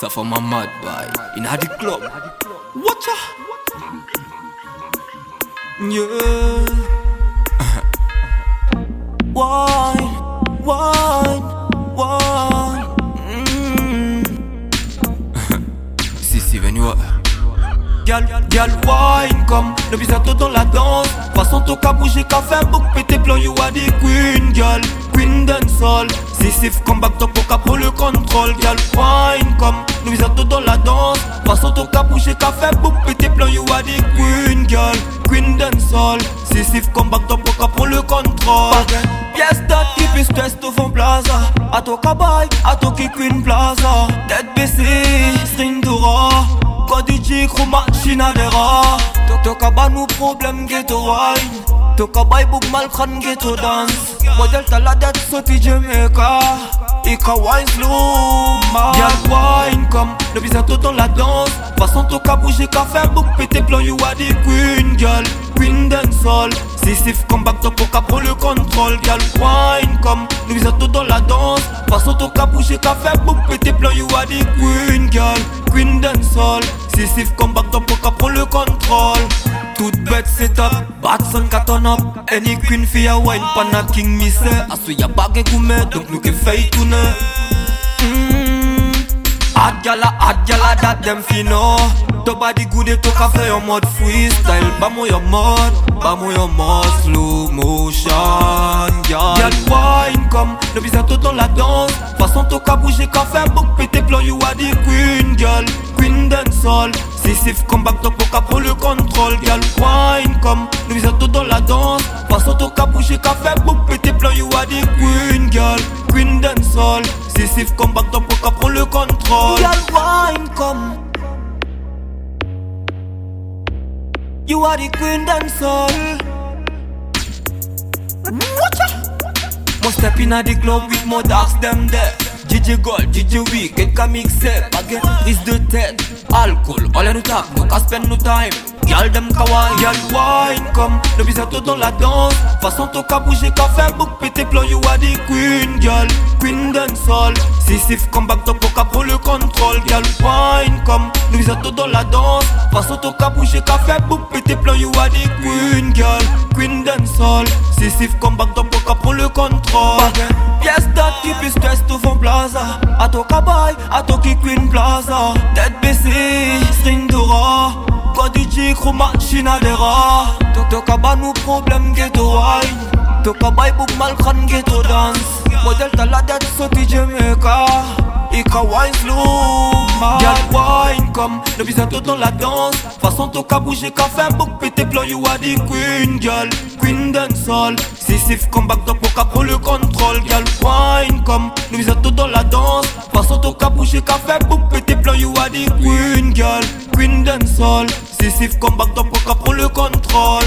Ça for my mad boy in a the club. Watcha. Yeah. wine, wine, wine. Mm. si si venu Gal, gal, wine comme le bisato dans la danse. Façon to ka bouger, ka fait book, pété plan, you are the queen, gal. Queen dancehall. Si sif comme back top, ka pour le contrôle, gal. Wine comme bisato dans la danse. Façon to ka bouger, fait book, pété plan, you are the queen, gal. Queen dancehall. Si sif comme back top, ka pour le contrôle. Pièce dot qui puis stress devant plaza. A to kabay, a to qui queen plaza. Tête baissée, string d'ora. Cody à des rats Toka ba nous problème ghetto wine Jamaica Ika wine comme le dans la danse Façon toka bouger ka faire book pété you are the queen girl. Queen dancehall Si sif comme back pour prend le contrôle Girl. Wine comme le bisato dans la danse Façon toka bouger ka faire book pété you are the queen girl. Queen dancehall Si sif comme back pour prend le contrôle tout bet sit up Bad son ka ton up Any queen fi a wine pan a king mi se Aswe ya bagay koume Donk nou ke fey toune mm. Ad yala, ad yala dat dem fi no. To body good e to ka fe yon mod freestyle. Ba mo yon mod Ba mo yon mod slow motion Yal wine kom Ne bizan to ton la dans Fason to ka bouje ka fe bok pete plon You a di queen girl queen dancehall Si sif comme back top ka prend le contrôle. Girl wine comme bisato dans la danse. Façon to ka bouger, ka fe book pété plan You are the queen girl, queen dancehall Si sif comme back top ka prend le contrôle. Girl wine comme You are the queen dancehall Mo step in a the club with more dogs them there DJ Gold, DJ Week, ka mixe Baguette, prise de tête Alcool, all nous tap, nous ka spend no time. Y'all dem ka wine, y'all wine Comme le bisato dans la danse Façon to ka bouger, ka fait book Pété plan, you are the queen, girl. Queen dancehall. Si sif comme back top, ka prend le contrôle Y'all wine comme le bisato dans la danse Façon to ka bouger, ka fait book Pété plan, you are the queen, girl. Queen dancehall. Si sif comme back top, ka prend le contrôle Pièce dot qui puis stress devant plaza. A to kabay, a queen plaza. Tête baissée, string G, crew machine à des rats. Nous problème ghetto wine. Toka bay book malkran ghetto dance. Model ta la date sauti Jamaica Ika wine slow Girl wine comme le bisato dans la danse. Façon toka bouger fait book pété plan You are the queen girl. Queen dancehall Si sif comme back top ka prend le contrôle. Girl wine comme le bisato dans la danse. Toka bouger ka fait book pété plan You are the queen girl. Queen dancehall Si sif comme back top ka prend le contrôle